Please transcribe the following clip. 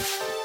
you.